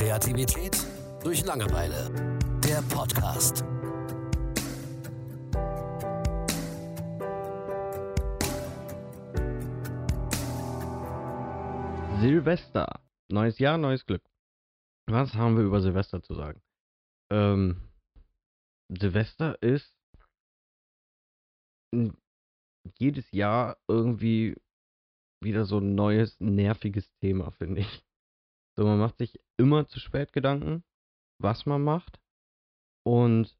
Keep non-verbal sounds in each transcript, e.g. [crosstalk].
Kreativität durch Langeweile. Der Podcast. Silvester. Neues Jahr, neues Glück. Was haben wir über Silvester zu sagen? Ähm, Silvester ist jedes Jahr irgendwie wieder so ein neues, nerviges Thema, finde ich. So, man macht sich immer zu spät Gedanken, was man macht. Und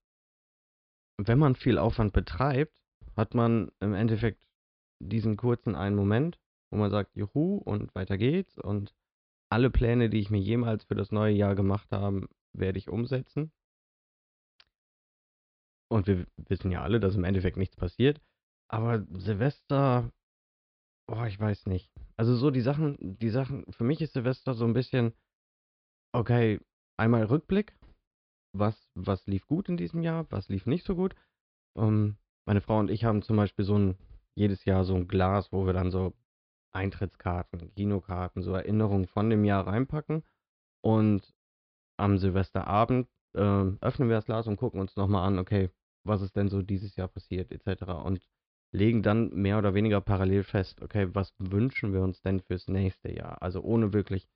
wenn man viel Aufwand betreibt, hat man im Endeffekt diesen kurzen einen Moment, wo man sagt, juhu, und weiter geht's. Und alle Pläne, die ich mir jemals für das neue Jahr gemacht habe, werde ich umsetzen. Und wir wissen ja alle, dass im Endeffekt nichts passiert. Aber Silvester, oh, ich weiß nicht. Also so die Sachen, die Sachen, für mich ist Silvester so ein bisschen, okay, einmal Rückblick. Was, was lief gut in diesem Jahr, was lief nicht so gut. Ähm, meine Frau und ich haben zum Beispiel so ein, jedes Jahr so ein Glas, wo wir dann so Eintrittskarten, Kinokarten, so Erinnerungen von dem Jahr reinpacken. Und am Silvesterabend äh, öffnen wir das Glas und gucken uns nochmal an, okay, was ist denn so dieses Jahr passiert, etc. Und legen dann mehr oder weniger parallel fest, okay, was wünschen wir uns denn fürs nächste Jahr? Also ohne wirklich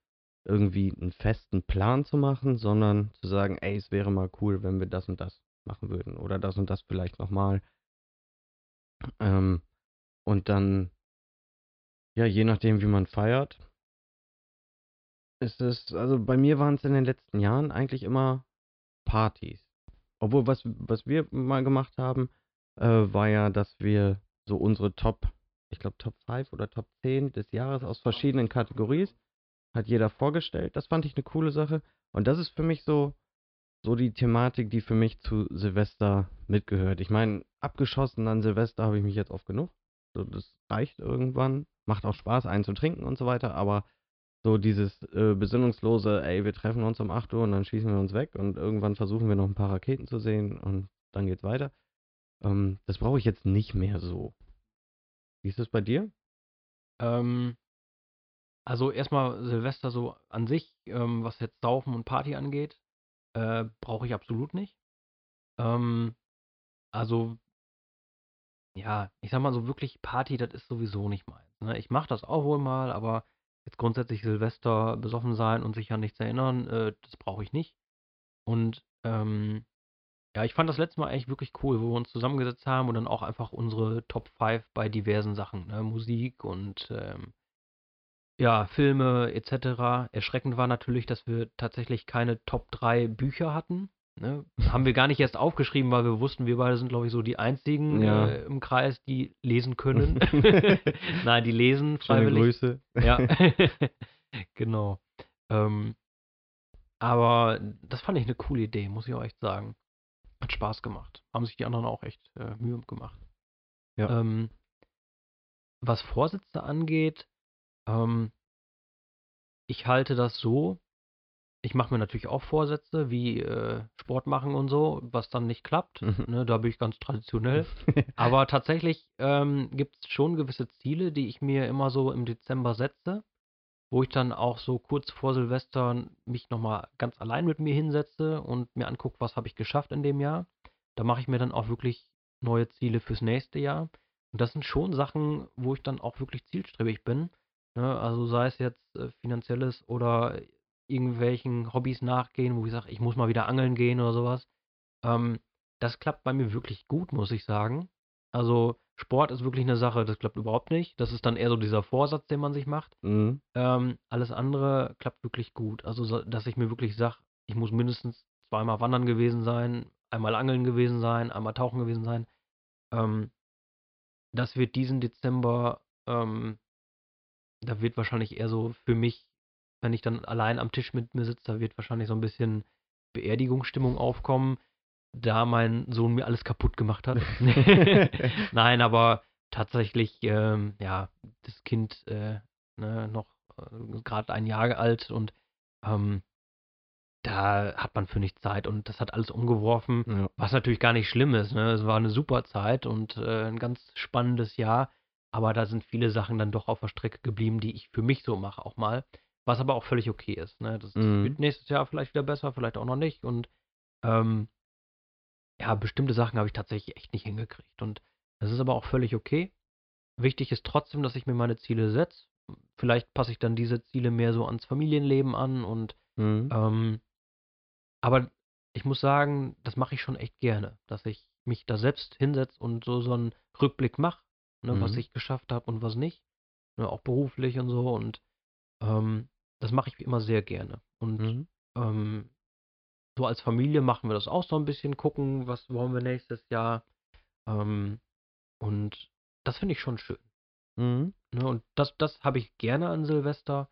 irgendwie einen festen Plan zu machen, sondern zu sagen, ey, es wäre mal cool, wenn wir das und das machen würden oder das und das vielleicht nochmal. Ähm, und dann, ja, je nachdem, wie man feiert, ist es, also bei mir waren es in den letzten Jahren eigentlich immer Partys. Obwohl, was, was wir mal gemacht haben, äh, war ja, dass wir so unsere Top, ich glaube Top 5 oder Top 10 des Jahres aus verschiedenen Kategorien hat jeder vorgestellt. Das fand ich eine coole Sache. Und das ist für mich so, so die Thematik, die für mich zu Silvester mitgehört. Ich meine, abgeschossen an Silvester habe ich mich jetzt oft genug. So, das reicht irgendwann. Macht auch Spaß, einen zu trinken und so weiter, aber so dieses äh, besinnungslose, ey, wir treffen uns um 8 Uhr und dann schießen wir uns weg und irgendwann versuchen wir noch ein paar Raketen zu sehen und dann geht's weiter. Ähm, das brauche ich jetzt nicht mehr so. Wie ist das bei dir? Ähm, also erstmal Silvester so an sich, ähm, was jetzt Saufen und Party angeht, äh, brauche ich absolut nicht. Ähm, also, ja, ich sag mal so wirklich Party, das ist sowieso nicht meins. Ne? Ich mache das auch wohl mal, aber Jetzt grundsätzlich Silvester besoffen sein und sich an nichts erinnern, äh, das brauche ich nicht. Und ähm, ja, ich fand das letzte Mal echt wirklich cool, wo wir uns zusammengesetzt haben und dann auch einfach unsere Top 5 bei diversen Sachen, ne? Musik und ähm, ja, Filme etc. Erschreckend war natürlich, dass wir tatsächlich keine Top 3 Bücher hatten. Ne? Haben wir gar nicht erst aufgeschrieben, weil wir wussten, wir beide sind, glaube ich, so die einzigen Ja. äh, im Kreis, die lesen können. [laughs] [laughs] Nein, die lesen Schöne freiwillig. Grüße. Ja, [laughs] genau. Ähm, aber das fand ich eine coole Idee, muss ich auch echt sagen. Hat Spaß gemacht. Haben sich die anderen auch echt äh, Mühe gemacht. Ja. Ähm, was Vorsätze angeht, ähm, ich halte das so. Ich mache mir natürlich auch Vorsätze, wie äh, Sport machen und so, was dann nicht klappt. Mhm. Ne, da bin ich ganz traditionell. [laughs] Aber tatsächlich ähm, gibt es schon gewisse Ziele, die ich mir immer so im Dezember setze, wo ich dann auch so kurz vor Silvester mich nochmal ganz allein mit mir hinsetze und mir angucke, was habe ich geschafft in dem Jahr. Da mache ich mir dann auch wirklich neue Ziele fürs nächste Jahr. Und das sind schon Sachen, wo ich dann auch wirklich zielstrebig bin. Ne? Also sei es jetzt äh, finanzielles oder irgendwelchen Hobbys nachgehen, wo ich sage, ich muss mal wieder angeln gehen oder sowas. Ähm, das klappt bei mir wirklich gut, muss ich sagen. Also Sport ist wirklich eine Sache, das klappt überhaupt nicht. Das ist dann eher so dieser Vorsatz, den man sich macht. Mhm. Ähm, alles andere klappt wirklich gut. Also, so, dass ich mir wirklich sage, ich muss mindestens zweimal wandern gewesen sein, einmal angeln gewesen sein, einmal tauchen gewesen sein. Ähm, das wird diesen Dezember, ähm, da wird wahrscheinlich eher so für mich, wenn ich dann allein am Tisch mit mir sitze, da wird wahrscheinlich so ein bisschen Beerdigungsstimmung aufkommen, da mein Sohn mir alles kaputt gemacht hat. [laughs] [laughs] Nein, aber tatsächlich, ähm, ja, das Kind äh, ne, noch äh, gerade ein Jahr alt und ähm, da hat man für nichts Zeit und das hat alles umgeworfen, Ja. was natürlich gar nicht schlimm ist. Ne? Es war eine super Zeit und äh, ein ganz spannendes Jahr, aber da sind viele Sachen dann doch auf der Strecke geblieben, die ich für mich so mache auch mal. Was aber auch völlig okay ist, ne? Das Mhm. wird nächstes Jahr vielleicht wieder besser, vielleicht auch noch nicht und, ähm ja, bestimmte Sachen habe ich tatsächlich echt nicht hingekriegt und das ist aber auch völlig okay. Wichtig ist trotzdem, dass ich mir meine Ziele setze. Vielleicht passe ich dann diese Ziele mehr so ans Familienleben an und, Mhm. ähm aber ich muss sagen, das mache ich schon echt gerne, dass ich mich da selbst hinsetze und so so 'n Rückblick mache, ne, was Mhm. ich geschafft habe und was nicht, ne, auch beruflich und so und, ähm, das mache ich immer sehr gerne. Und, Mhm. ähm, so als Familie machen wir das auch so 'n bisschen, gucken, was wollen wir nächstes Jahr, ähm, und das finde ich schon schön. Mhm. Ne, und das das habe ich gerne an Silvester.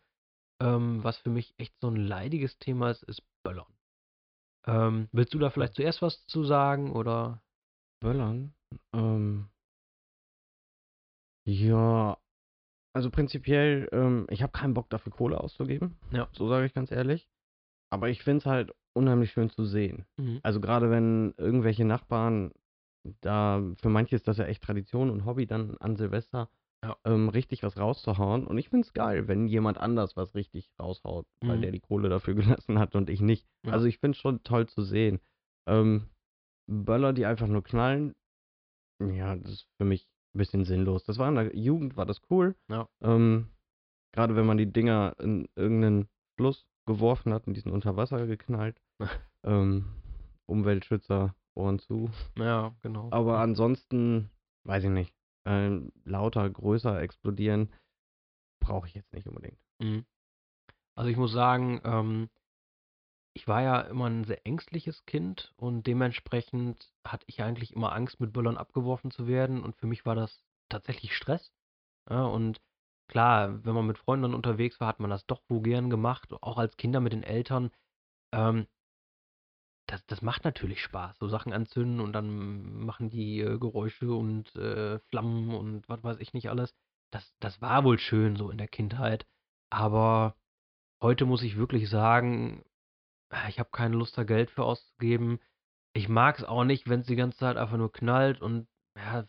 Ähm, was für mich echt so 'n leidiges Thema ist, ist Böllern. Ähm, willst du da vielleicht zuerst was zu sagen oder? Böllern? Ähm Ja, also prinzipiell, ähm, ich habe keinen Bock dafür Kohle auszugeben. Ja. So sage ich ganz ehrlich. Aber ich finde es halt unheimlich schön zu sehen. Mhm. Also gerade wenn irgendwelche Nachbarn da für manche ist das ja echt Tradition und Hobby, dann an Silvester, Ja. ähm, richtig was rauszuhauen. Und ich finde es geil, wenn jemand anders was richtig raushaut, weil Mhm. der die Kohle dafür [laughs] gelassen hat und ich nicht. Ja. Also ich finde es schon toll zu sehen. Ähm, Böller, die einfach nur knallen, ja, das ist für mich 'n bisschen sinnlos. Das war in der Jugend war das cool. Ja. Ähm, grade wenn man die Dinger in irgend 'nen Fluss geworfen hat und die sind unter Wasser geknallt. [laughs] Ähm, Umweltschützer, Ohren zu. Ja, genau. Aber ansonsten, weiß ich nicht, ähm, lauter, größer explodieren brauche ich jetzt nicht unbedingt. Mhm. Also, ich muss sagen, ähm, ich war ja immer 'n sehr ängstliches Kind und dementsprechend hatte ich eigentlich immer Angst, mit Böllern abgeworfen zu werden und für mich war das tatsächlich Stress, ja, und klar, wenn man mit Freunden unterwegs war, hat man das doch wohl gern gemacht, auch als Kinder mit den Eltern. Ähm das das macht natürlich Spaß, so Sachen anzünden und dann machen die, äh, Geräusche und, äh, Flammen und was weiß ich nicht alles. Das das war wohl schön so in der Kindheit, aber heute muss ich wirklich sagen, ah, ich habe keine Lust, da Geld für auszugeben. Ich mag's auch nicht, wenn's die ganze Zeit einfach nur knallt und ja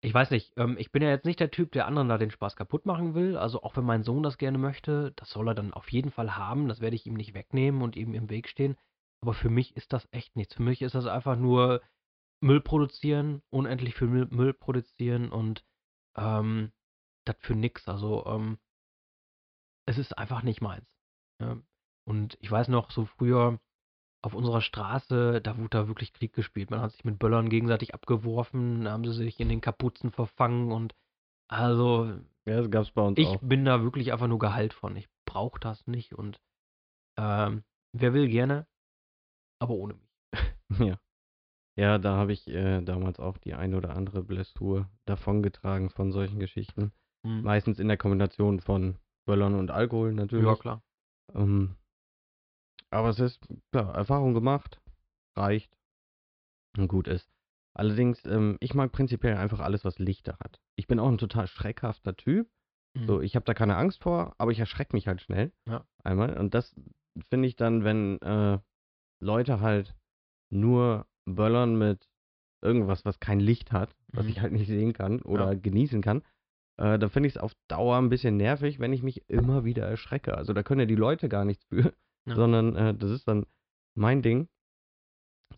ich weiß nicht, ähm, ich bin ja jetzt nicht der Typ, der anderen da den Spaß kaputt machen will. Also, auch wenn mein Sohn das gerne möchte, das soll er dann auf jeden Fall haben. Das werde ich ihm nicht wegnehmen und ihm im Weg stehen. Aber für mich ist das echt nichts. Für mich ist das einfach nur Müll produzieren, unendlich viel Müll Müll produzieren und, ähm, das für nix. Also, ähm es ist einfach nicht meins, ja. Und ich weiß noch, so früher auf unserer Straße, da wurde da wirklich Krieg gespielt. Man hat sich mit Böllern gegenseitig abgeworfen, da haben sie sich in den Kapuzen verfangen und also Ja, das gab's bei uns ich auch. bin da wirklich einfach nur geheilt von. Ich brauche das nicht und, ähm, wer will gerne, aber ohne mich. [laughs] Ja. Ja, da habe ich, äh, damals auch die eine oder andere Blessur davongetragen von solchen Geschichten. Mhm. Meistens in der Kombination von Böllern und Alkohol Ja, natürlich. klar. Ähm, aber es ist klar, Erfahrung gemacht, reicht und gut ist. Allerdings, ähm, ich mag prinzipiell einfach alles, was Lichter hat. Ich bin auch 'n total schreckhafter Typ. So, Mhm. ich habe da keine Angst vor, aber ich erschrecke mich halt schnell Ja. einmal. Und das finde ich dann, wenn, äh, Leute halt nur böllern mit irgendwas, was kein Licht hat, was Mhm. ich halt nicht sehen kann oder Ja. genießen kann, äh, dann finde ich's auf Dauer 'n bisschen nervig, wenn ich mich immer wieder erschrecke. Also, da können ja die Leute gar nichts für, Ja. sondern, äh, das ist dann mein Ding.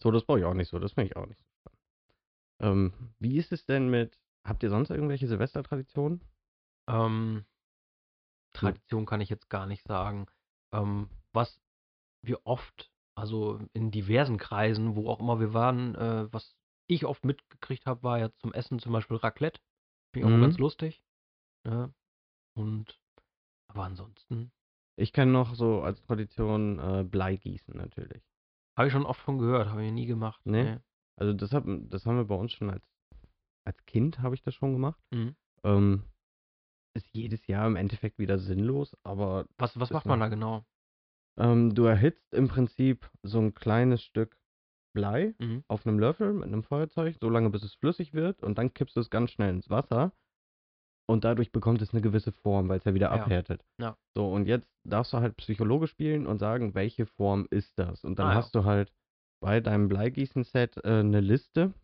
So, das brauche ich auch nicht so. Das finde ich auch nicht so spannend. Ähm, wie ist es denn mit habt ihr sonst irgendwelche Silvestertraditionen? Ähm. Tradition kann ich jetzt gar nicht sagen. Ähm, was wir oft, also in diversen Kreisen, wo auch immer wir waren, äh, was ich oft mitgekriegt habe, war ja zum Essen zum Beispiel Raclette. Finde ich auch immer ganz Mhm. lustig, ne? Und aber ansonsten Ich kenne noch so als Tradition, äh, Bleigießen natürlich. Habe ich schon oft von gehört, habe ich nie gemacht, Ne? ne. Also, das hat das haben wir bei uns schon als als Kind habe ich das schon gemacht. Mhm. Ähm, ist jedes Jahr im Endeffekt wieder sinnlos, aber Was was macht man noch da genau? Ähm, du erhitzt im Prinzip so 'n kleines Stück Blei Mhm. auf 'nem Löffel mit 'nem Feuerzeug, so lange, bis es flüssig wird und dann kippst du es ganz schnell ins Wasser. Und dadurch bekommt es 'ne gewisse Form, weil's ja wieder Ja. abhärtet. Ja. So, und jetzt darfst du halt Psychologe spielen und sagen, welche Form ist das? Und dann Ah ja. hast du halt bei deinem Bleigießen-Set, äh, 'ne Liste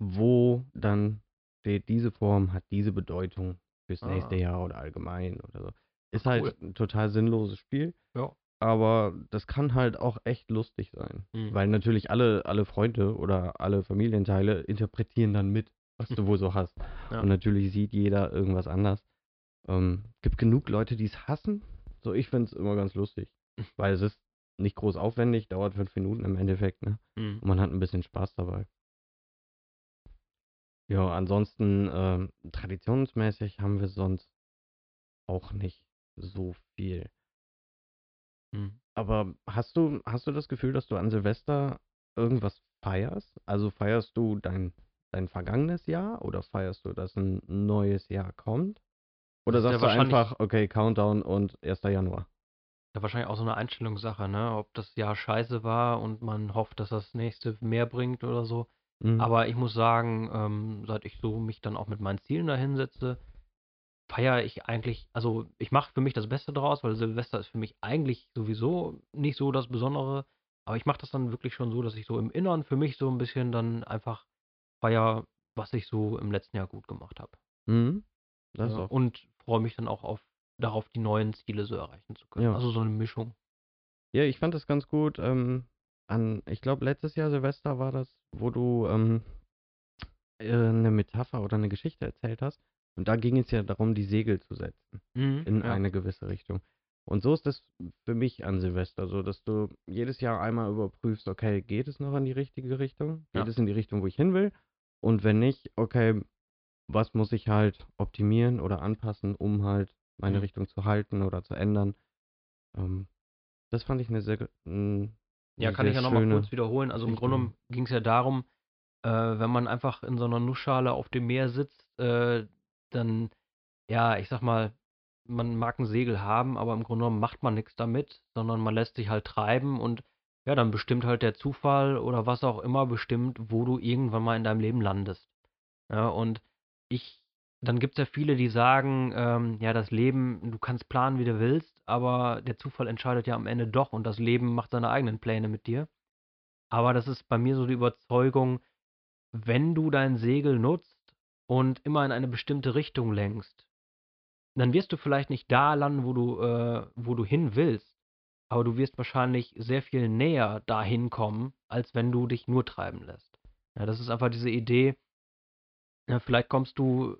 wo dann steht, diese Form hat diese Bedeutung fürs Ah. nächste Jahr oder allgemein oder so. Ist Ach, halt cool. 'n total sinnloses Spiel, Ja. aber das kann halt auch echt lustig sein. Mhm. Weil natürlich alle alle Freunde oder alle Familienteile interpretieren dann mit, was du wohl so hast. Ja. Und natürlich sieht jeder irgendwas anders. Ähm, gibt genug Leute, die es hassen. So, ich finde es immer ganz lustig, [laughs] weil es ist nicht groß aufwendig, dauert 5 Minuten im Endeffekt, ne? Mhm. Und man hat ein bisschen Spaß dabei. Ja, ansonsten, ähm, traditionsmäßig haben wir sonst auch nicht so viel. Mhm. Aber hast du hast du das Gefühl, dass du an Silvester irgendwas feierst? Also, feierst du dein dein vergangenes Jahr oder feierst du, dass 'n neues Jahr kommt? Oder Das ist ja sagst du einfach: „Okay, Countdown und 1. Januar?“ ja, wahrscheinlich auch so 'ne Einstellungssache, ne? Ob das Jahr scheiße war und man hofft, dass das nächste mehr bringt oder so. Mhm. Aber ich muss sagen, ähm, seit ich so mich dann auch mit meinen Zielen da hinsetze, feiere ich eigentlich also, ich mache für mich das Beste draus, weil Silvester ist für mich eigentlich sowieso nicht so das Besondere. Aber ich mache das dann wirklich schon so, dass ich so im Inneren für mich so 'n bisschen dann einfach feiere, was ich so im letzten Jahr gut gemacht habe. Mhm. Ja, und freue mich dann auch auf darauf, die neuen Ziele so erreichen zu können. Ja. Also, so 'ne Mischung. Ja, ich fand das ganz gut, ähm, an ich glaube, letztes Jahr Silvester war das, wo du, ähm, äh, 'ne Metapher oder 'ne Geschichte erzählt hast. Und da ging es ja darum, die Segel zu setzen Mhm, in ja. eine gewisse Richtung. Und so ist das für mich an Silvester so, dass du jedes Jahr einmal überprüfst: „Okay, geht es noch in die richtige Richtung? Geht Ja. es in die Richtung, wo ich hin will? Und wenn nicht, okay, was muss ich halt optimieren oder anpassen, um halt meine Mhm. Richtung zu halten oder zu ändern?“ Ähm, das fand ich 'ne sehr hm, Ja, 'ne kann sehr ich ja noch mal kurz wiederholen. Also, im Geschichte. Grunde genommen ging's ja darum, äh, wenn man einfach in so 'ner Nussschale auf dem Meer sitzt, äh, dann ja, ich sage mal, man mag 'n Segel haben, aber im Grunde genommen macht man nix damit, sondern man lässt sich halt treiben und ja, dann bestimmt halt der Zufall oder was auch immer bestimmt, wo du irgendwann mal in deinem Leben landest. Ja, und ich dann gibt's ja viele, die sagen, ähm: „Ja, das Leben du kannst planen, wie du willst, aber der Zufall entscheidet ja am Ende doch und das Leben macht seine eigenen Pläne mit dir.“ Aber das ist bei mir so die Überzeugung, wenn du dein Segel nutzt und immer in eine bestimmte Richtung lenkst, dann wirst du vielleicht nicht da landen, wo du äh, wo du hin willst, aber du wirst wahrscheinlich sehr viel näher dahin kommen, als wenn du dich nur treiben lässt. Ja, das ist einfach diese Idee ja, vielleicht kommst du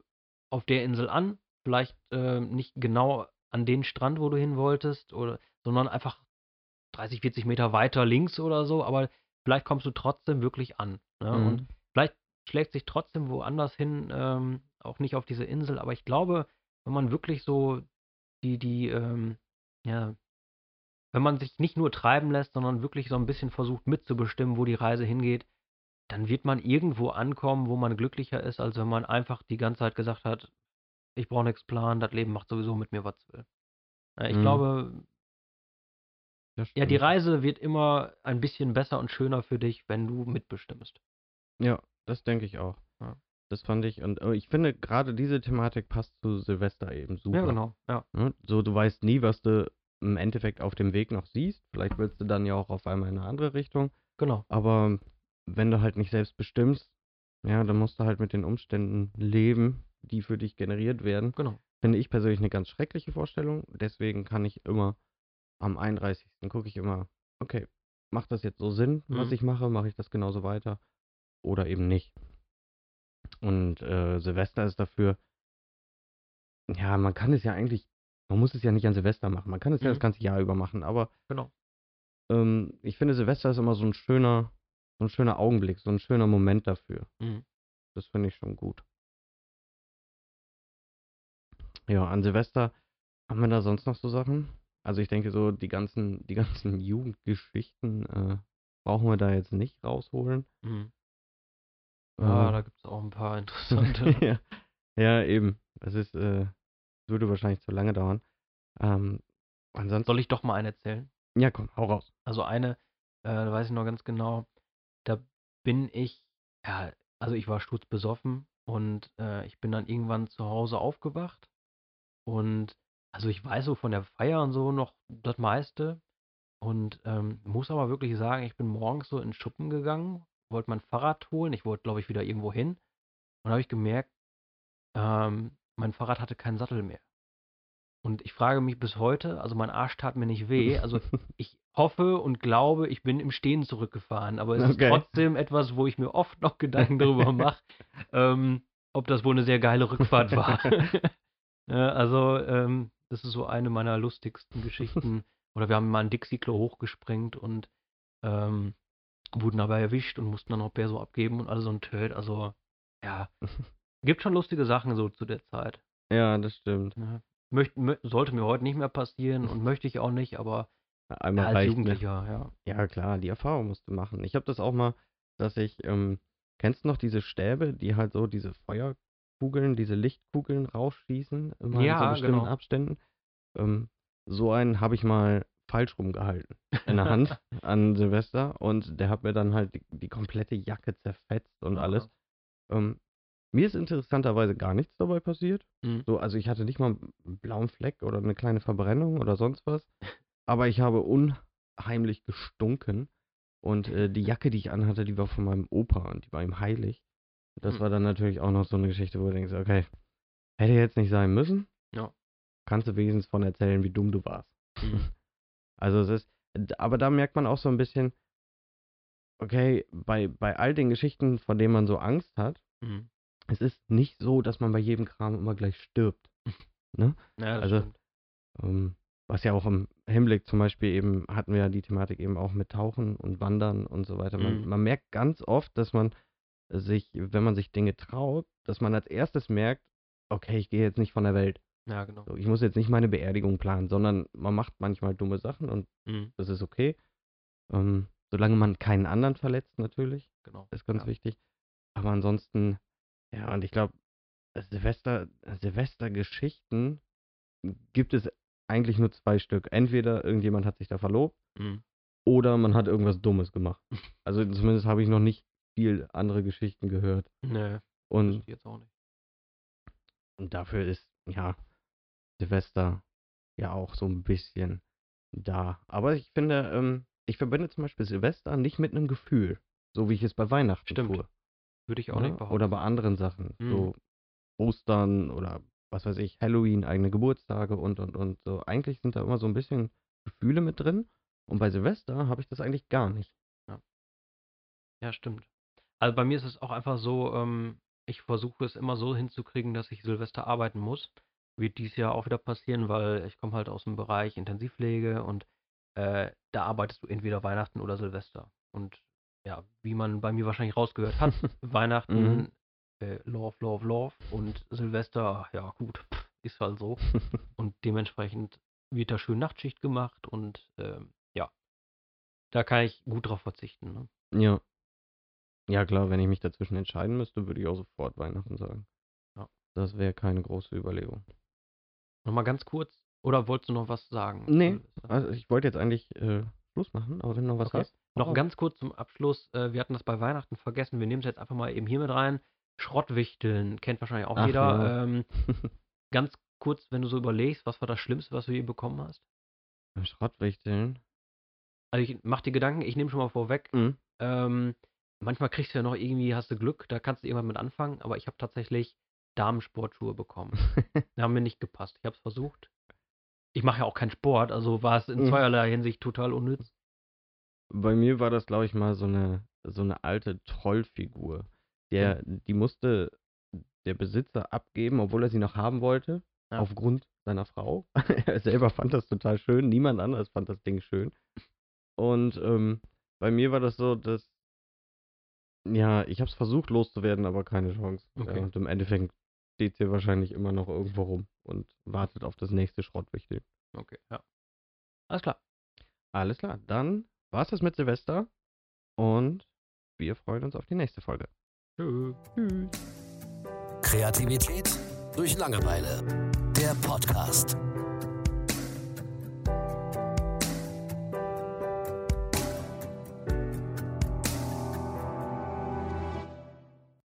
auf der Insel an, vielleicht, äh, nicht genau an den Strand, wo du hin wolltest oder sondern einfach 30, 40 Meter weiter links oder so, aber vielleicht kommst du trotzdem wirklich an, ne? Und Mhm. vielleicht schlägt's dich trotzdem woanders hin, ähm, auch nicht auf diese Insel, aber ich glaube, wenn man wirklich so die die, ähm ja wenn man sich nicht nur treiben lässt, sondern wirklich so 'n bisschen versucht mitzubestimmen, wo die Reise hingeht, dann wird man irgendwo ankommen, wo man glücklicher ist, als wenn man einfach die ganze Zeit gesagt hat: „Ich brauche nix planen, das Leben macht sowieso mit mir, was es will.“ Ja, ich Mhm. glaube ja, die. Reise wird immer ein bisschen besser und schöner für dich, wenn du mitbestimmst. Ja, das denke ich auch. Ja. Das fand ich und, äh, ich finde, grade diese Thematik passt zu Silvester eben Ja, super. genau, ja. Ne? So, du weißt nie, was du im Endeffekt auf dem Weg noch siehst. Vielleicht willst du dann ja auch auf einmal in 'ne andere Richtung. Genau. Aber wenn du halt nicht selbst bestimmst, ja, dann musst du halt mit den Umständen leben, die für dich generiert werden. Genau. Finde ich persönlich 'ne ganz schreckliche Vorstellung. Deswegen kann ich immer am 31. gucke ich immer: „Okay, macht das jetzt so Sinn, was Mhm. ich mache? Mache ich das genauso weiter oder eben nicht?“ Und, äh, Silvester ist dafür ja, man kann es ja eigentlich man muss es ja nicht an Silvester machen. Man kann es ja das Mhm. ganze Jahr über machen, aber Genau. ähm, ich finde, Silvester ist immer so 'n schöner so 'n schöner Augenblick, so 'n schöner Moment dafür. Mhm. Das finde ich schon gut. Ja, an Silvester haben wir da sonst noch so Sachen? Also, ich denke so, die ganzen die ganzen [laughs] Jugendgeschichten, äh, brauchen wir da jetzt nicht rausholen. Mhm. Ja, Äh. da gibt's auch 'n paar [laughs] interessante. Ja. Ja, eben. Es ist, äh würde wahrscheinlich zu lange dauern. Ähm, ansonsten Soll ich doch mal eine erzählen? Ja, komm, hau raus. Also, eine, äh, da weiß ich noch ganz genau, da bin ich ja, also, ich war sturzbesoffen und, äh, ich bin dann irgendwann zu Hause aufgewacht und also, ich weiß so von der Feier und so noch das meiste und, ähm, muss aber wirklich sagen, ich bin morgens so in Schuppen gegangen, wollte mein Fahrrad holen. Ich wollte, glaube ich, wieder irgendwo hin und habe ich gemerkt, ähm, mein Fahrrad hatte keinen Sattel mehr. Und ich frage mich bis heute, also mein Arsch tat mir nicht weh. [laughs] Also ich hoffe und glaube, ich bin im Stehen zurückgefahren. Aber es ist Okay. trotzdem etwas, wo ich mir oft noch Gedanken darüber [laughs] mache, ähm, ob das wohl eine sehr geile Rückfahrt war. [laughs] Ja, also ähm, das ist so eine meiner lustigsten Geschichten. Oder wir haben mal ein Dixie-Klo hochgesprengt und ähm, wurden dabei erwischt und mussten dann noch Perso abgeben und alles so ein Töd. Also ja, gibt schon lustige Sachen so zu der Zeit. Ja, das stimmt. Ja. Möcht, mö sollte mir heute nicht mehr passieren und [laughs] möchte ich auch nicht, aber Einmal als reicht mir. Jugendlicher, ja. Ja, klar, die Erfahrung musst du machen. Ich habe das auch mal, dass ich, ähm, kennst du noch diese Stäbe, die halt so diese Feuerkugeln, diese Lichtkugeln rausschießen, immer in so Ja, bestimmten genau. Abständen? Ähm, so einen habe ich mal falsch rumgehalten in der Hand [laughs] an Silvester und der hat mir dann halt die, die komplette Jacke zerfetzt und alles. Ähm, mir ist interessanterweise gar nichts dabei passiert. Mhm. So, also ich hatte nicht mal einen blauen Fleck oder eine kleine Verbrennung oder sonst was. [laughs] Aber ich habe unheimlich gestunken. Und äh, die Jacke, die ich anhatte, die war von meinem Opa und die war ihm heilig. Das Hm. war dann natürlich auch noch so eine Geschichte, wo du denkst, okay, hätte jetzt nicht sein müssen. Ja. Kannst du wenigstens von erzählen, wie dumm du warst. Mhm. [laughs] Also es ist, aber da merkt man auch so ein bisschen, okay, bei, bei all den Geschichten, von denen man so Angst hat, Mhm. Es ist nicht so, dass man bei jedem Kram immer gleich stirbt. Ne? Ja, Also. Ähm, was ja auch im Hinblick zum Beispiel eben, hatten wir ja die Thematik eben auch mit Tauchen und Wandern und so weiter. Man, Mhm. man merkt ganz oft, dass man sich, wenn man sich Dinge traut, dass man als erstes merkt, okay, ich gehe jetzt nicht von der Welt. Ja, genau. So, ich muss jetzt nicht meine Beerdigung planen, sondern man macht manchmal dumme Sachen und Mhm. das ist okay. Ähm, solange man keinen anderen verletzt, natürlich, Genau. ist ganz ja. wichtig. Aber ansonsten, ja, und ich glaube, Silvester, Silvestergeschichten gibt es eigentlich nur zwei Stück. Entweder irgendjemand hat sich da verlobt Mhm. oder man hat irgendwas Dummes gemacht. [laughs] Also zumindest habe ich noch nicht viel andere Geschichten gehört. Nee, Und, jetzt auch nicht. und dafür ist, ja, Silvester ja auch so ein bisschen da. Aber ich finde, ähm, ich verbinde zum Beispiel Silvester nicht mit einem Gefühl, so wie ich es bei Weihnachten Stimmt. tue. Würde ich auch ne? nicht behaupten. Oder bei anderen Sachen. Mhm. So Ostern oder was weiß ich, Halloween, eigene Geburtstage und und und. So eigentlich sind da immer so ein bisschen Gefühle mit drin. Und bei Silvester habe ich das eigentlich gar nicht. Ja, stimmt. Also bei mir ist es auch einfach so, ähm, ich versuche es immer so hinzukriegen, dass ich Silvester arbeiten muss. Wird dies Jahr auch wieder passieren, weil ich komme halt aus dem Bereich Intensivpflege und äh, da arbeitest du entweder Weihnachten oder Silvester. Und ja, wie man bei mir wahrscheinlich rausgehört hat, [laughs] Weihnachten, Mhm. äh, Love, Love, Love und Silvester, ja gut, pff, ist halt so. [laughs] Und dementsprechend wird da schön Nachtschicht gemacht und ähm, ja, da kann ich gut drauf verzichten. Ne? ja. Ja klar, wenn ich mich dazwischen entscheiden müsste, würde ich auch sofort Weihnachten sagen. Ja. Das wäre keine große Überlegung. Nochmal ganz kurz, oder wolltest du noch was sagen? Nee? Also ich wollte jetzt eigentlich äh, Schluss machen, aber wenn du noch was Okay. hast. Noch hau ganz kurz zum Abschluss, äh, wir hatten das bei Weihnachten vergessen, wir nehmen es jetzt einfach mal eben hier mit rein. Schrottwichteln, kennt wahrscheinlich auch Ach, jeder. ja. Ähm, [laughs] ganz kurz, wenn du so überlegst, was war das Schlimmste, was du je bekommen hast? Schrottwichteln. Also ich mach dir Gedanken, ich nehme schon mal vorweg, Mhm. ähm, manchmal kriegst du ja noch irgendwie, hast du Glück, da kannst du irgendwann mit anfangen, aber ich habe tatsächlich Damensportschuhe bekommen. [laughs] Die haben mir nicht gepasst. Ich habe es versucht. Ich mache ja auch keinen Sport, also war es in Mhm. zweierlei Hinsicht total unnütz. Bei mir war das, glaube ich, mal so eine, so eine alte Trollfigur. Der, die musste der Besitzer abgeben, obwohl er sie noch haben wollte, Ja. aufgrund seiner Frau. [laughs] er selber fand das total schön, niemand anderes fand das Ding schön. Und ähm, bei mir war das so, dass, ja, ich habe es versucht loszuwerden, aber keine Chance. Okay. Ja, und im Endeffekt steht sie wahrscheinlich immer noch irgendwo rum und wartet auf das nächste Schrottwichtel. Okay, ja. Alles klar. Alles klar, dann war's das mit Silvester und wir freuen uns auf die nächste Folge. Tschüss. Tschüss. Kreativität durch Langeweile. Der Podcast.